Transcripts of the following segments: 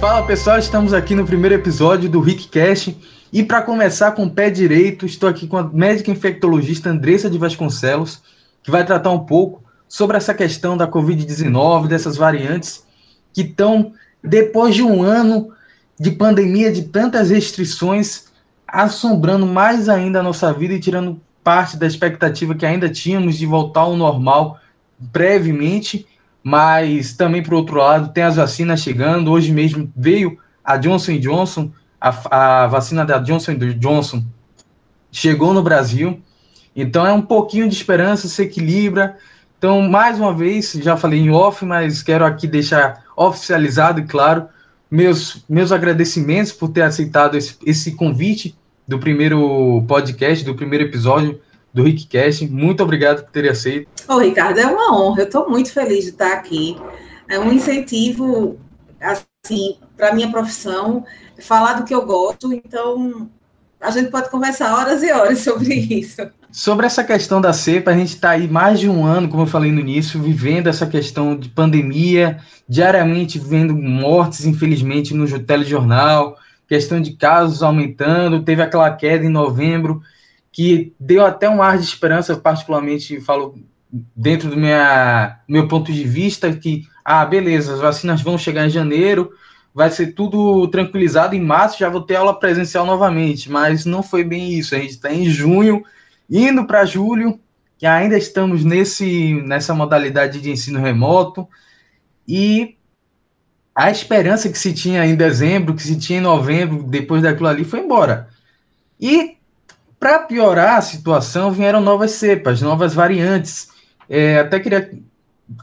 Fala pessoal, estamos aqui no primeiro episódio do RickCast. E para começar com o pé direito, estou aqui com a médica infectologista Andressa de Vasconcelos, que vai tratar um pouco sobre essa questão da Covid-19, dessas variantes que estão, depois de um ano de pandemia, de tantas restrições, assombrando mais ainda a nossa vida e tirando parte da expectativa que ainda tínhamos de voltar ao normal brevemente, mas também, por outro lado, tem as vacinas chegando. Hoje mesmo veio a Johnson Johnson, a, a vacina da Johnson Johnson chegou no Brasil. Então é um pouquinho de esperança, se equilibra. Então, mais uma vez, já falei em off, mas quero aqui deixar oficializado e claro meus, meus agradecimentos por ter aceitado esse, esse convite do primeiro podcast, do primeiro episódio do RickCast. Muito obrigado por ter aceito. Ô, Ricardo, é uma honra. Eu estou muito feliz de estar aqui. É um incentivo, assim, para a minha profissão, falar do que eu gosto. Então, a gente pode conversar horas e horas sobre isso. Sobre essa questão da cepa, a gente está aí mais de um ano, como eu falei no início, vivendo essa questão de pandemia, diariamente vendo mortes, infelizmente, no telejornal, questão de casos aumentando, teve aquela queda em novembro, que deu até um ar de esperança, particularmente, falo dentro do minha, meu ponto de vista, que, ah, beleza, as vacinas vão chegar em janeiro, vai ser tudo tranquilizado, em março já vou ter aula presencial novamente, mas não foi bem isso, a gente está em junho, indo para julho, que ainda estamos nesse, nessa modalidade de ensino remoto, e a esperança que se tinha em dezembro, que se tinha em novembro, depois daquilo ali, foi embora. E, para piorar a situação, vieram novas cepas, novas variantes. É, até queria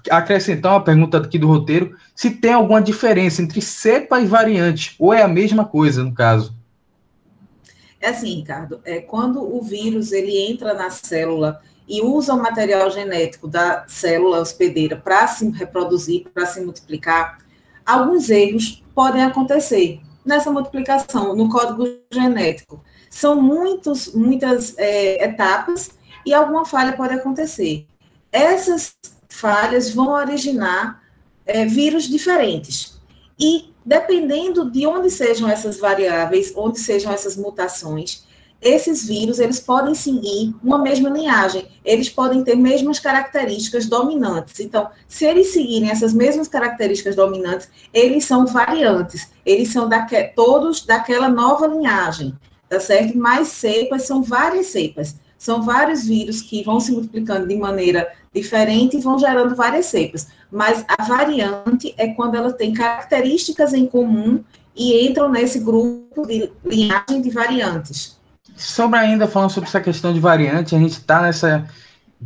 acrescentar uma pergunta aqui do roteiro, se tem alguma diferença entre cepa e variante, ou é a mesma coisa, no caso? É assim, Ricardo, é, quando o vírus ele entra na célula e usa o material genético da célula hospedeira para se reproduzir, para se multiplicar, alguns erros podem acontecer nessa multiplicação, no código genético. São muitos, muitas é, etapas e alguma falha pode acontecer. Essas falhas vão originar é, vírus diferentes. E dependendo de onde sejam essas variáveis, onde sejam essas mutações, esses vírus eles podem seguir uma mesma linhagem, eles podem ter mesmas características dominantes. Então, se eles seguirem essas mesmas características dominantes, eles são variantes, eles são daque, todos daquela nova linhagem, tá certo? Mais cepas são várias cepas, são vários vírus que vão se multiplicando de maneira diferente e vão gerando várias cepas mas a variante é quando ela tem características em comum e entram nesse grupo de linhagem de variantes. Sobre ainda falando sobre essa questão de variante, a gente está nessa,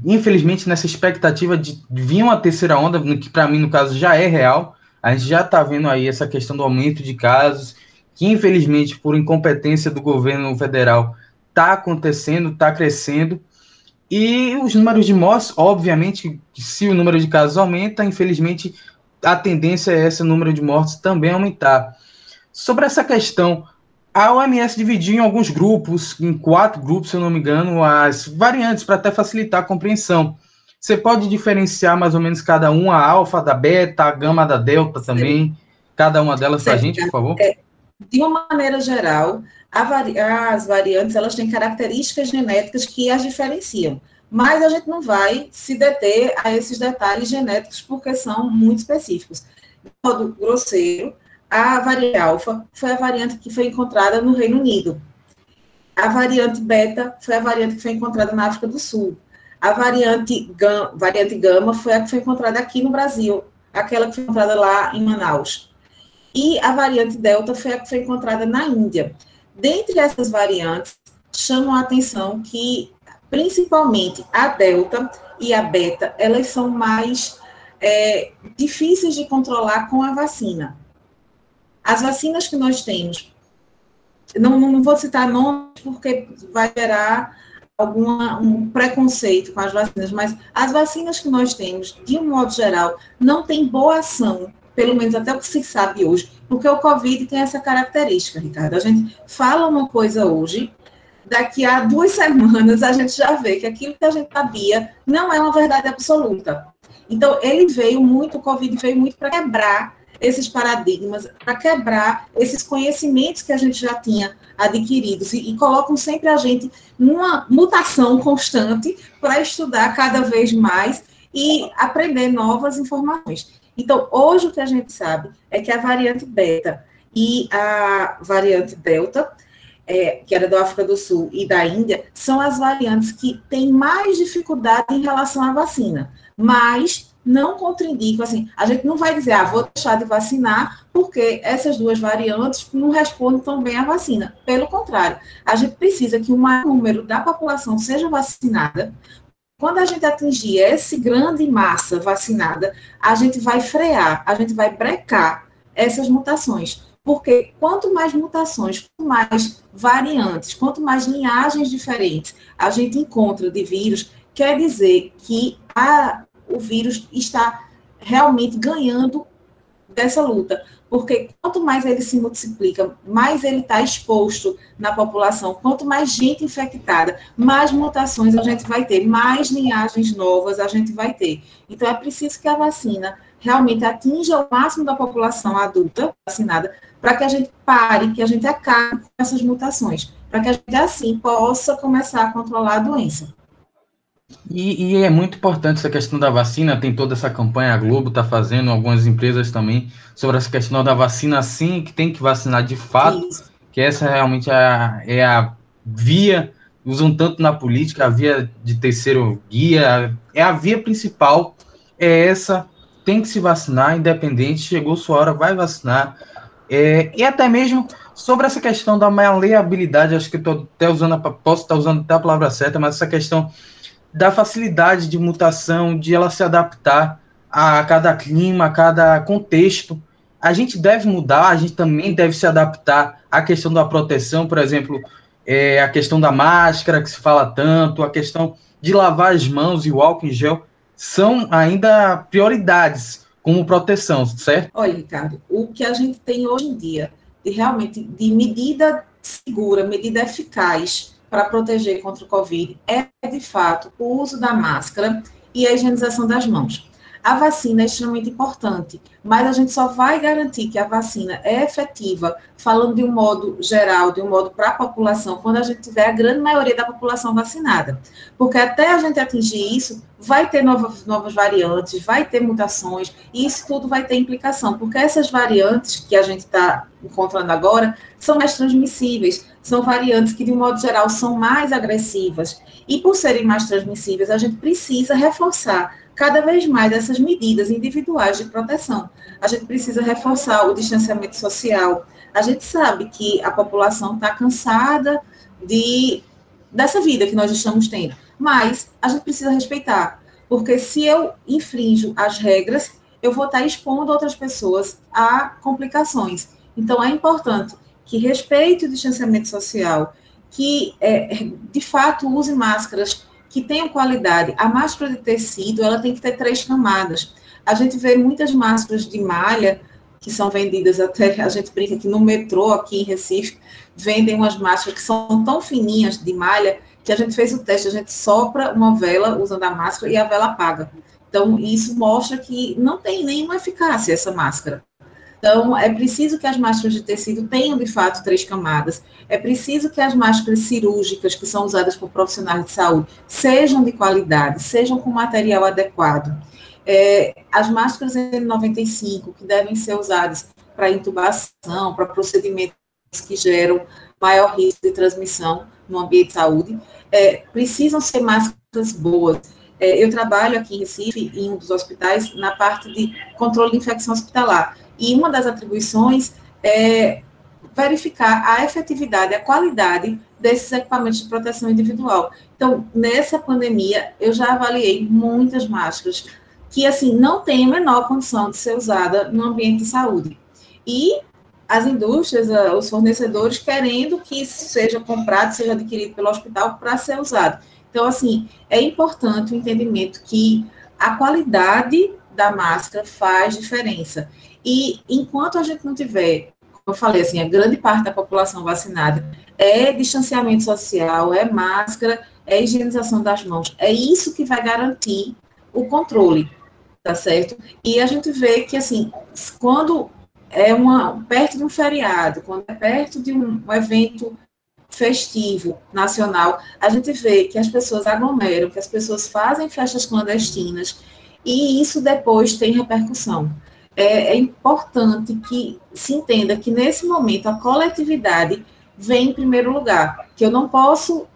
infelizmente, nessa expectativa de vir uma terceira onda, que para mim, no caso, já é real. A gente já está vendo aí essa questão do aumento de casos, que infelizmente, por incompetência do governo federal, está acontecendo, está crescendo. E os números de mortes, obviamente, se o número de casos aumenta, infelizmente, a tendência é esse número de mortes também aumentar. Sobre essa questão, a OMS dividiu em alguns grupos, em quatro grupos, se eu não me engano, as variantes para até facilitar a compreensão. Você pode diferenciar mais ou menos cada uma, a alfa da beta, a gama da delta também, cada uma delas para a gente, por favor? É, de uma maneira geral, vari as variantes elas têm características genéticas que as diferenciam, mas a gente não vai se deter a esses detalhes genéticos porque são muito específicos. De modo grosseiro, a variante alfa foi a variante que foi encontrada no Reino Unido. A variante beta foi a variante que foi encontrada na África do Sul. A variante, gam variante gama foi a que foi encontrada aqui no Brasil, aquela que foi encontrada lá em Manaus. E a variante delta foi a que foi encontrada na Índia. Dentre essas variantes, chamam a atenção que, principalmente, a delta e a beta, elas são mais é, difíceis de controlar com a vacina. As vacinas que nós temos, não, não vou citar nomes porque vai gerar alguma, um preconceito com as vacinas, mas as vacinas que nós temos, de um modo geral, não têm boa ação pelo menos até o que se sabe hoje, porque o Covid tem essa característica, Ricardo. A gente fala uma coisa hoje, daqui a duas semanas a gente já vê que aquilo que a gente sabia não é uma verdade absoluta. Então, ele veio muito, o Covid veio muito para quebrar esses paradigmas, para quebrar esses conhecimentos que a gente já tinha adquiridos e, e colocam sempre a gente numa mutação constante para estudar cada vez mais e aprender novas informações. Então, hoje o que a gente sabe é que a variante beta e a variante delta, é, que era da África do Sul e da Índia, são as variantes que têm mais dificuldade em relação à vacina, mas não contraindicam, assim, a gente não vai dizer, ah, vou deixar de vacinar, porque essas duas variantes não respondem tão bem à vacina. Pelo contrário, a gente precisa que o maior número da população seja vacinada. Quando a gente atingir esse grande massa vacinada, a gente vai frear, a gente vai brecar essas mutações. Porque quanto mais mutações, quanto mais variantes, quanto mais linhagens diferentes a gente encontra de vírus, quer dizer que a, o vírus está realmente ganhando dessa luta. Porque quanto mais ele se multiplica, mais ele está exposto na população, quanto mais gente infectada, mais mutações a gente vai ter, mais linhagens novas a gente vai ter. Então é preciso que a vacina realmente atinja o máximo da população adulta vacinada, para que a gente pare, que a gente acabe com essas mutações, para que a gente assim possa começar a controlar a doença. E, e, é muito importante essa questão da vacina, tem toda essa campanha, a Globo está fazendo, algumas empresas também, sobre essa questão da vacina sim, que tem que vacinar de fato, Isso. que essa realmente é a, é a via, usam tanto na política, a via de terceiro guia, é a via principal, é essa, tem que se vacinar, independente, chegou sua hora, vai vacinar, é, e até mesmo sobre essa questão da maleabilidade, acho que estou até usando, posso estar usando até a palavra certa, mas essa questão da facilidade de mutação, de ela se adaptar a cada clima, a cada contexto. A gente deve mudar, a gente também deve se adaptar à questão da proteção, por exemplo, é, a questão da máscara, que se fala tanto, a questão de lavar as mãos e o álcool em gel, são ainda prioridades como proteção, certo? Olha, Ricardo, o que a gente tem hoje em dia, de realmente de medida segura, medida eficaz, para proteger contra o Covid é, de fato, o uso da máscara e a higienização das mãos. A vacina é extremamente importante, mas a gente só vai garantir que a vacina é efetiva, falando de um modo geral, de um modo para a população, quando a gente tiver a grande maioria da população vacinada. Porque até a gente atingir isso, vai ter novas, novas variantes, vai ter mutações, e isso tudo vai ter implicação, porque essas variantes que a gente está encontrando agora são mais transmissíveis, são variantes que, de um modo geral, são mais agressivas. E por serem mais transmissíveis, a gente precisa reforçar cada vez mais essas medidas individuais de proteção. A gente precisa reforçar o distanciamento social. A gente sabe que a população está cansada de dessa vida que nós estamos tendo, mas a gente precisa respeitar, porque se eu infrinjo as regras, eu vou estar expondo outras pessoas a complicações. Então é importante que respeite o distanciamento social, que é, de fato use máscaras que tenham qualidade. A máscara de tecido, ela tem que ter três camadas. A gente vê muitas máscaras de malha que são vendidas até, a gente brinca que no metrô aqui em Recife, vendem umas máscaras que são tão fininhas de malha que a gente fez o teste, a gente sopra uma vela usando a máscara e a vela apaga. Então, isso mostra que não tem nenhuma eficácia essa máscara. Então, é preciso que as máscaras de tecido tenham, de fato, três camadas. É preciso que as máscaras cirúrgicas, que são usadas por profissionais de saúde, sejam de qualidade, sejam com material adequado. É, as máscaras N95, que devem ser usadas para intubação, para procedimentos que geram maior risco de transmissão no ambiente de saúde, é, precisam ser máscaras boas. É, eu trabalho aqui em Recife, em um dos hospitais, na parte de controle de infecção hospitalar. E uma das atribuições é verificar a efetividade, a qualidade desses equipamentos de proteção individual. Então, nessa pandemia, eu já avaliei muitas máscaras que, assim, não têm a menor condição de ser usada no ambiente de saúde. E as indústrias, os fornecedores querendo que seja comprado, seja adquirido pelo hospital para ser usado. Então, assim, é importante o entendimento que a qualidade da máscara faz diferença. E enquanto a gente não tiver, como eu falei, assim, a grande parte da população vacinada é distanciamento social, é máscara, é higienização das mãos. É isso que vai garantir o controle. tá certo? E a gente vê que, assim, quando é uma, perto de um feriado, quando é perto de um, um evento festivo nacional, a gente vê que as pessoas aglomeram, que as pessoas fazem festas clandestinas, e isso depois tem repercussão. É, é, importante que se entenda que nesse momento a coletividade vem em primeiro lugar, que eu não posso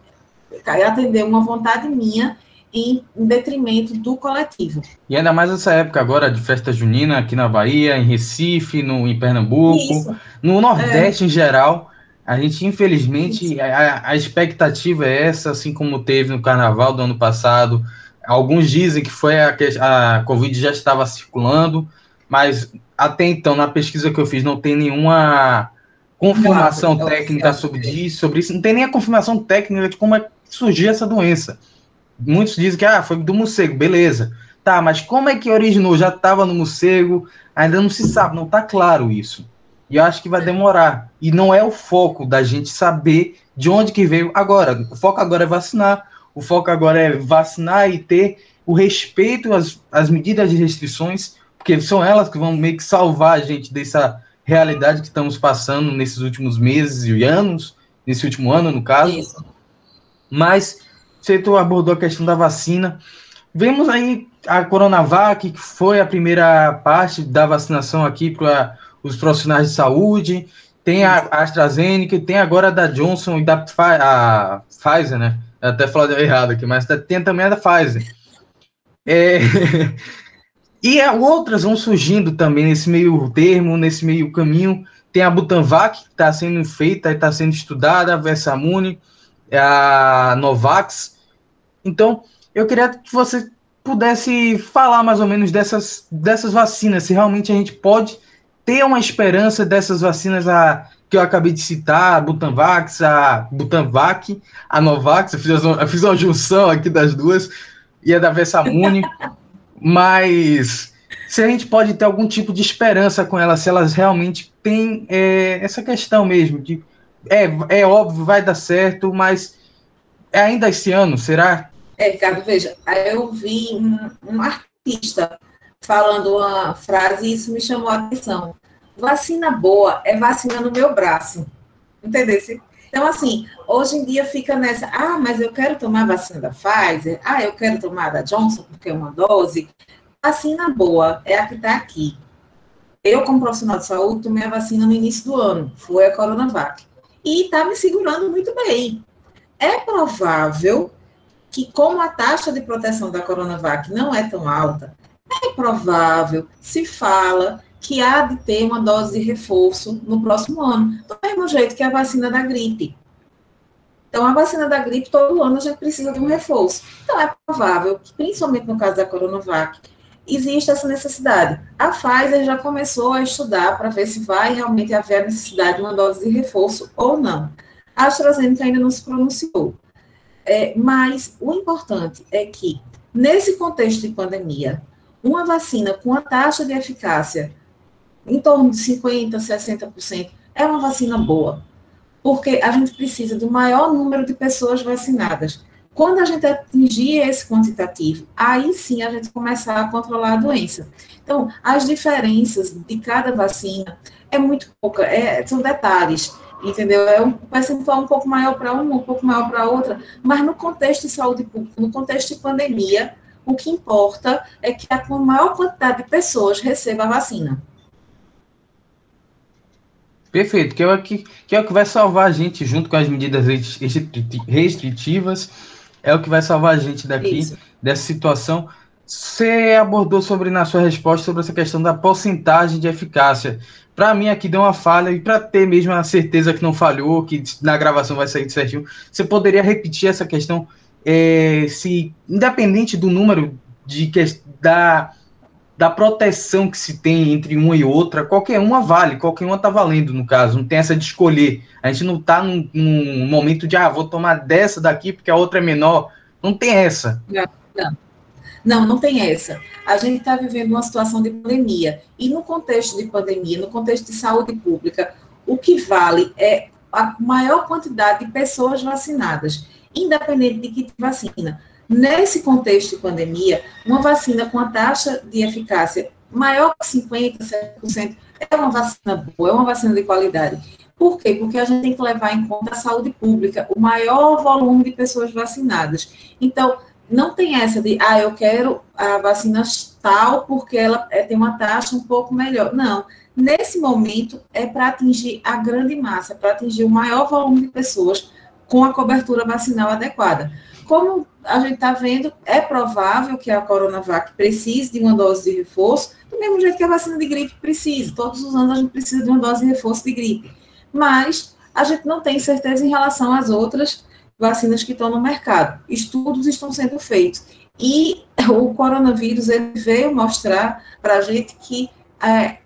atender uma vontade minha em, detrimento do coletivo. E ainda mais nessa época agora de festa junina aqui na Bahia, em Recife, no, em Pernambuco, Isso. no Nordeste é. em geral. A gente, infelizmente, a, a, expectativa é essa, assim como teve no carnaval do ano passado. Alguns dizem que foi a, a Covid já estava circulando, mas até então, na pesquisa que eu fiz, não tem nenhuma confirmação não, técnica sobre isso, sobre isso. Não tem nem a confirmação técnica de como é que surgiu essa doença. Muitos dizem que ah, foi do morcego, beleza. Tá, mas como é que originou? Já estava no morcego? Ainda não se sabe, não está claro isso. E eu acho que vai demorar. E não é o foco da gente saber de onde que veio agora. O foco agora é vacinar. O foco agora é vacinar e ter o respeito às, às medidas de restrições, porque são elas que vão meio que salvar a gente dessa realidade que estamos passando nesses últimos meses e anos, nesse último ano, no caso. Isso. Mas você abordou a questão da vacina. Vemos aí a Coronavac, que foi a primeira parte da vacinação aqui para os profissionais de saúde. Tem a AstraZeneca, tem agora a da Johnson e da a Pfizer, né? Eu até falei errado aqui, mas tem também a da Pfizer. É... e outras vão surgindo também nesse meio termo, nesse meio caminho. Tem a Butanvac, que está sendo feita, está sendo estudada, a Versamune, a Novax. Então, eu queria que você pudesse falar mais ou menos dessas, dessas vacinas, se realmente a gente pode ter uma esperança dessas vacinas a, que eu acabei de citar, a Butanvax, a Butanvac, a Novax, eu fiz, eu fiz uma junção aqui das duas, e a da Versamune, mas se a gente pode ter algum tipo de esperança com elas, se elas realmente têm é, essa questão mesmo de é, é óbvio, vai dar certo, mas é ainda esse ano, será? É, Ricardo, veja, eu vi um, um artista falando uma frase e isso me chamou a atenção. Vacina boa é vacina no meu braço. Entendeu? Então, assim, hoje em dia fica nessa, ah, mas eu quero tomar vacina da Pfizer, ah, eu quero tomar da Johnson porque é uma dose. Vacina boa é a que está aqui. Eu, como profissional de saúde, tomei a vacina no início do ano, foi a Coronavac e está me segurando muito bem. É provável que, como a taxa de proteção da Coronavac não é tão alta, é provável, se fala, que há de ter uma dose de reforço no próximo ano, do mesmo jeito que a vacina da gripe. Então, a vacina da gripe, todo ano a gente precisa de um reforço. Então, é provável que, principalmente no caso da Coronavac, existe essa necessidade. A Pfizer já começou a estudar para ver se vai realmente haver a necessidade de uma dose de reforço ou não. A AstraZeneca ainda não se pronunciou. É, mas o importante é que, nesse contexto de pandemia, uma vacina com a taxa de eficácia em torno de 50%, 60%, é uma vacina boa. Porque a gente precisa do maior número de pessoas vacinadas. Quando a gente atingir esse quantitativo, aí sim a gente começar a controlar a doença. Então, as diferenças de cada vacina é muito pouca, é, são detalhes, entendeu? É um percentual um pouco maior para uma, um pouco maior para outra, mas no contexto de saúde pública, no contexto de pandemia, o que importa é que a maior quantidade de pessoas receba a vacina. Perfeito, que é, o que, que é o que vai salvar a gente junto com as medidas restritivas é o que vai salvar a gente daqui, Isso. dessa situação. Você abordou sobre, na sua resposta, sobre essa questão da porcentagem de eficácia. Para mim, aqui deu uma falha, e para ter mesmo a certeza que não falhou, que na gravação vai sair certinho, você poderia repetir essa questão, é, se, independente do número de da, da proteção que se tem entre uma e outra, qualquer uma vale, qualquer uma está valendo, no caso, não tem essa de escolher. A gente não está num, num, momento de, ah, vou tomar dessa daqui porque a outra é menor. Não tem essa. Não, não. Não, não tem essa. A gente está vivendo uma situação de pandemia. E no contexto de pandemia, no contexto de saúde pública, o que vale é a maior quantidade de pessoas vacinadas, independente de que vacina. Nesse contexto de pandemia, uma vacina com a taxa de eficácia maior que 50%, 70% é uma vacina boa, é uma vacina de qualidade. Por quê? Porque a gente tem que levar em conta a saúde pública, o maior volume de pessoas vacinadas. Então, não tem essa de, ah, eu quero a vacina tal porque ela é, tem uma taxa um pouco melhor. Não. Nesse momento, é para atingir a grande massa, para atingir o maior volume de pessoas com a cobertura vacinal adequada. Como a gente está vendo, é provável que a Coronavac precise de uma dose de reforço, do mesmo jeito que a vacina de gripe precisa. Todos os anos a gente precisa de uma dose de reforço de gripe. Mas a gente não tem certeza em relação às outras vacinas que estão no mercado. Estudos estão sendo feitos. E o coronavírus veio mostrar para a gente que está é,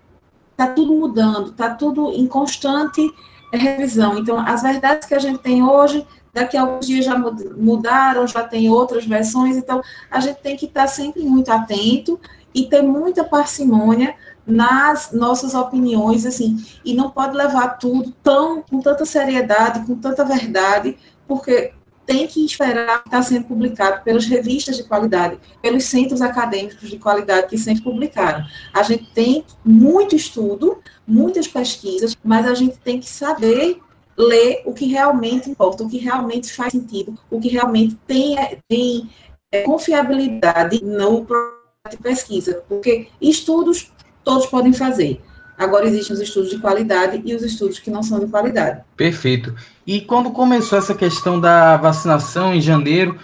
tá tudo mudando, está tudo em constante revisão. Então, as verdades que a gente tem hoje, daqui a alguns dias já mudaram, já tem outras versões. Então, a gente tem que estar sempre muito atento e ter muita parcimônia nas nossas opiniões, assim, e não pode levar tudo tão com tanta seriedade, com tanta verdade, porque tem que esperar estar sendo publicado pelas revistas de qualidade, pelos centros acadêmicos de qualidade que sempre publicaram. A gente tem muito estudo, muitas pesquisas, mas a gente tem que saber ler o que realmente importa, o que realmente faz sentido, o que realmente tem, tem é, confiabilidade no processo de pesquisa, porque estudos todos podem fazer. Agora existem os estudos de qualidade e os estudos que não são de qualidade. Perfeito. E quando começou essa questão da vacinação em janeiro,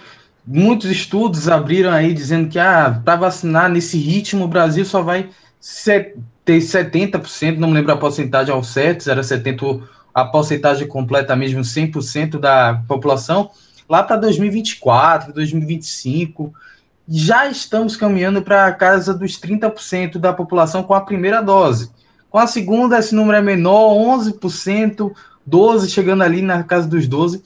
muitos estudos abriram aí dizendo que ah, para vacinar nesse ritmo o Brasil só vai ter 70%, não me lembro a porcentagem ao certo, era 70% a porcentagem completa mesmo 100% da população, lá para 2024, 2025 já estamos caminhando para a casa dos 30% da população com a primeira dose. Com a segunda, esse número é menor, 11%, 12%, chegando ali na casa dos 12%.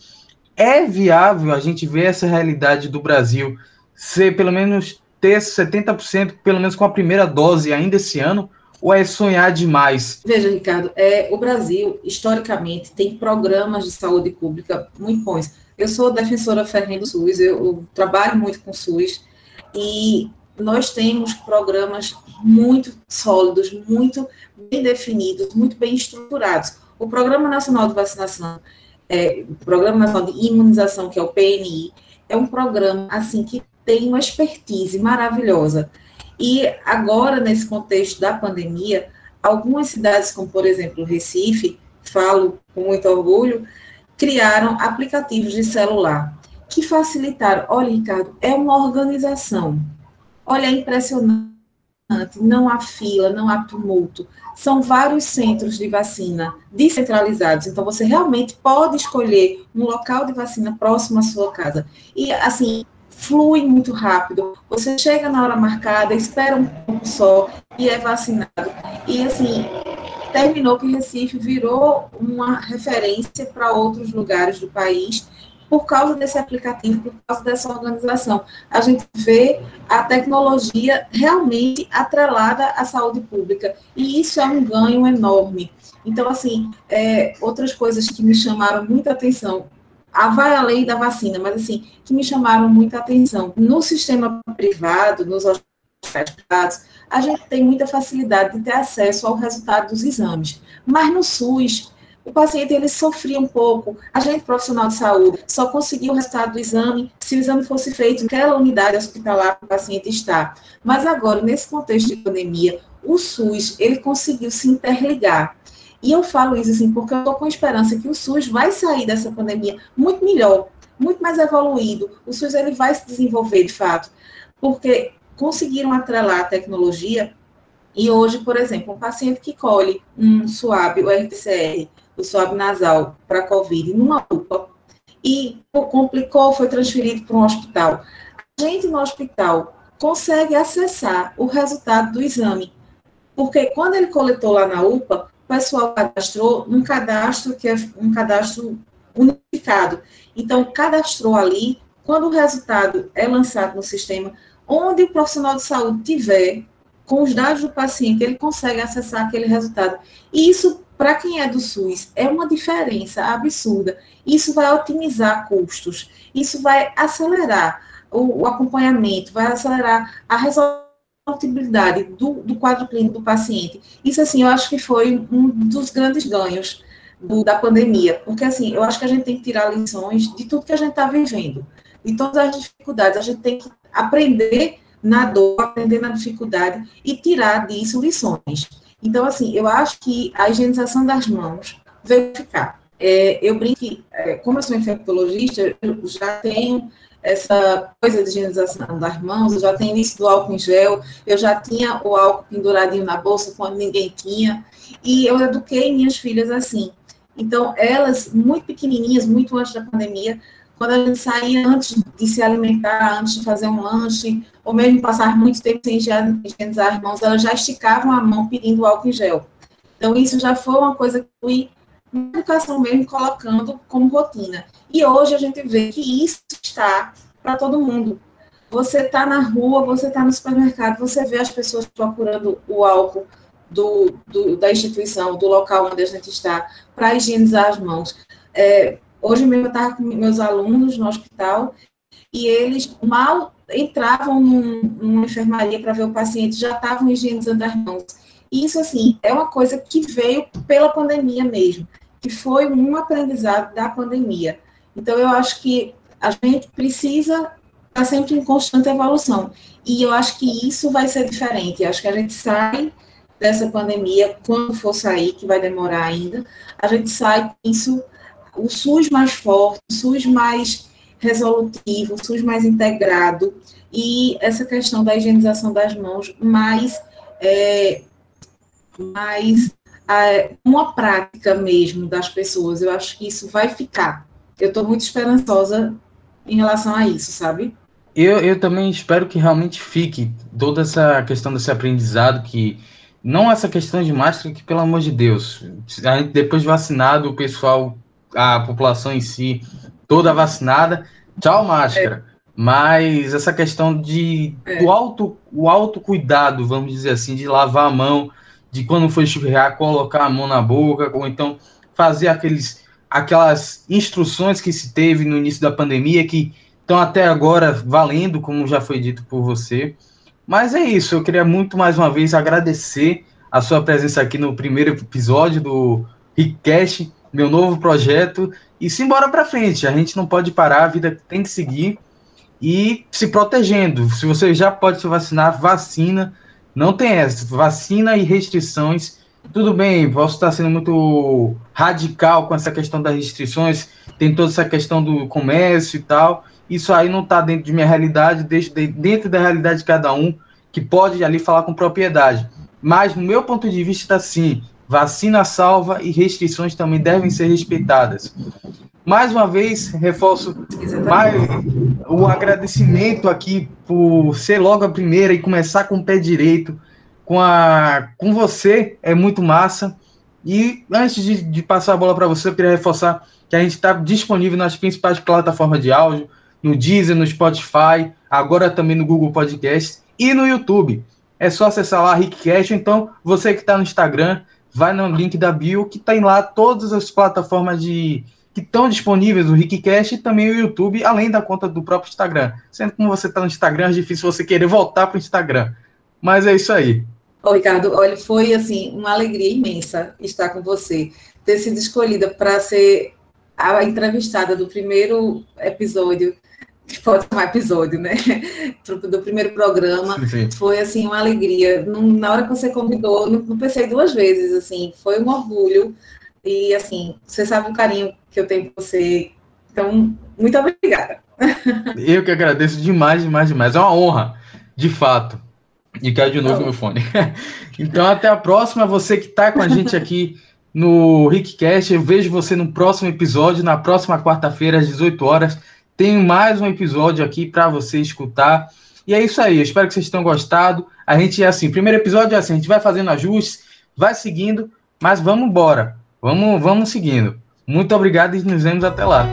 É viável a gente ver essa realidade do Brasil ser pelo menos ter 70%, pelo menos com a primeira dose ainda esse ano? Ou é sonhar demais? Veja, Ricardo, é, o Brasil, historicamente, tem programas de saúde pública muito bons. Eu sou defensora ferrenha do SUS, eu, eu trabalho muito com o SUS, e nós temos programas muito sólidos, muito bem definidos, muito bem estruturados. O Programa Nacional de Vacinação, é, o Programa Nacional de Imunização, que é o PNI, é um programa assim que tem uma expertise maravilhosa. E agora, nesse contexto da pandemia, algumas cidades, como por exemplo Recife, falo com muito orgulho, criaram aplicativos de celular que facilitaram. Olha, Ricardo, é uma organização. Olha, é impressionante. Não há fila, não há tumulto. São vários centros de vacina descentralizados. Então, você realmente pode escolher um local de vacina próximo à sua casa. E, assim, flui muito rápido. Você chega na hora marcada, espera um pouco só e é vacinado. E, assim, terminou que Recife virou uma referência para outros lugares do país por causa desse aplicativo, por causa dessa organização. A gente vê a tecnologia realmente atrelada à saúde pública, e isso é um ganho enorme. Então, assim, é, outras coisas que me chamaram muita atenção, a vai além da vacina, mas assim, que me chamaram muita atenção. No sistema privado, nos hospitais privados, a gente tem muita facilidade de ter acesso ao resultado dos exames. Mas no SUS, o paciente ele sofria um pouco. A gente, profissional de saúde, só conseguia o resultado do exame se o exame fosse feito naquela unidade hospitalar que o paciente está. Mas agora, nesse contexto de pandemia, o SUS ele conseguiu se interligar. E eu falo isso assim porque eu estou com esperança que o SUS vai sair dessa pandemia muito melhor, muito mais evoluído. O SUS ele vai se desenvolver de fato, porque conseguiram atrelar a tecnologia. E hoje, por exemplo, um paciente que colhe um SUAB, o RTCR, o swab nasal para COVID numa UPA e complicou, foi transferido para um hospital. A gente no hospital consegue acessar o resultado do exame, porque quando ele coletou lá na UPA, o pessoal cadastrou num cadastro que é um cadastro unificado. Então, cadastrou ali, quando o resultado é lançado no sistema, onde o profissional de saúde tiver, com os dados do paciente, ele consegue acessar aquele resultado. E isso para quem é do SUS, é uma diferença absurda. Isso vai otimizar custos, isso vai acelerar o, acompanhamento, vai acelerar a resolutibilidade do, do quadro clínico do paciente. Isso, assim, eu acho que foi um dos grandes ganhos do, da pandemia, porque, assim, eu acho que a gente tem que tirar lições de tudo que a gente está vivendo, de todas as dificuldades, a gente tem que aprender na dor, aprender na dificuldade e tirar disso lições. Então, assim, eu acho que a higienização das mãos veio ficar. É, eu brinco é, como eu sou infectologista, eu já tenho essa coisa de higienização das mãos, eu já tenho isso do álcool em gel, eu já tinha o álcool penduradinho na bolsa quando ninguém tinha, e eu eduquei minhas filhas assim. Então, elas, muito pequenininhas, muito antes da pandemia, quando a gente saía antes de se alimentar, antes de fazer um lanche, ou mesmo passar muito tempo sem higienizar as mãos, elas já esticavam a mão pedindo álcool em gel. Então, isso já foi uma coisa que fui na educação mesmo colocando como rotina. E hoje a gente vê que isso está para todo mundo. Você está na rua, você está no supermercado, você vê as pessoas procurando o álcool do, do, da instituição, do local onde a gente está, para higienizar as mãos. É, Hoje mesmo eu estava com meus alunos no hospital e eles mal entravam num, numa enfermaria para ver o paciente, já estavam higienizando as mãos. Isso, assim, é uma coisa que veio pela pandemia mesmo, que foi um aprendizado da pandemia. Então, eu acho que a gente precisa estar tá sempre em constante evolução. E eu acho que isso vai ser diferente. Eu acho que a gente sai dessa pandemia, quando for sair, que vai demorar ainda, a gente sai com isso o SUS mais forte, o SUS mais resolutivo, o SUS mais integrado, e essa questão da higienização das mãos mais, é, mais uma prática mesmo das pessoas. Eu acho que isso vai ficar. Eu estou muito esperançosa em relação a isso, sabe? Eu, eu também espero que realmente fique toda essa questão desse aprendizado que não essa questão de máscara que pelo amor de Deus, depois de vacinado o pessoal a população em si toda vacinada, tchau máscara. É. Mas essa questão de é. do auto, o autocuidado, vamos dizer assim, de lavar a mão, de quando for espirrar, colocar a mão na boca, ou então fazer aqueles, aquelas instruções que se teve no início da pandemia, que estão até agora valendo, como já foi dito por você. Mas é isso, eu queria muito mais uma vez agradecer a sua presença aqui no primeiro episódio do Rickcast meu novo projeto e simbora para frente. A gente não pode parar, a vida tem que seguir e se protegendo. Se você já pode se vacinar, vacina. Não tem essa. Vacina e restrições. Tudo bem, posso estar sendo muito radical com essa questão das restrições. Tem toda essa questão do comércio e tal. Isso aí não está dentro de minha realidade, dentro da realidade de cada um, que pode ali falar com propriedade. Mas, no meu ponto de vista, sim, Vacina salva e restrições também devem ser respeitadas. Mais uma vez, reforço mais, o agradecimento aqui por ser logo a primeira e começar com o pé direito. Com, a, com você é muito massa. E antes de, de passar a bola para você, eu queria reforçar que a gente está disponível nas principais plataformas de áudio, no Deezer, no Spotify, agora também no Google Podcast e no YouTube. É só acessar lá Rickcast. Então, você que está no Instagram, vai no link da bio que tem lá todas as plataformas de que estão disponíveis, o Rickcast e também o YouTube, além da conta do próprio Instagram. Sendo como você está no Instagram, é difícil você querer voltar para o Instagram. Mas é isso aí. Ô, Ricardo, olha, foi assim uma alegria imensa estar com você, ter sido escolhida para ser a entrevistada do primeiro episódio que pode ser um episódio, né? Do primeiro programa. Sim, sim. Foi assim uma alegria. Na hora que você convidou, não pensei duas vezes, assim, foi um orgulho. E assim, você sabe o carinho que eu tenho por você. Então, muito obrigada. Eu que agradeço demais, demais, demais. É uma honra, de fato. E quero de novo oh. meu fone. Então, até a próxima. Você que está com a gente aqui no Rickcast, eu vejo você no próximo episódio, na próxima quarta-feira, às 18 horas. Tenho mais um episódio aqui para você escutar. E é isso aí, eu espero que vocês tenham gostado. A gente é assim, primeiro episódio é assim, a gente vai fazendo ajustes, vai seguindo, mas vamos embora. Vamos, vamos seguindo. Muito obrigado e nos vemos até lá.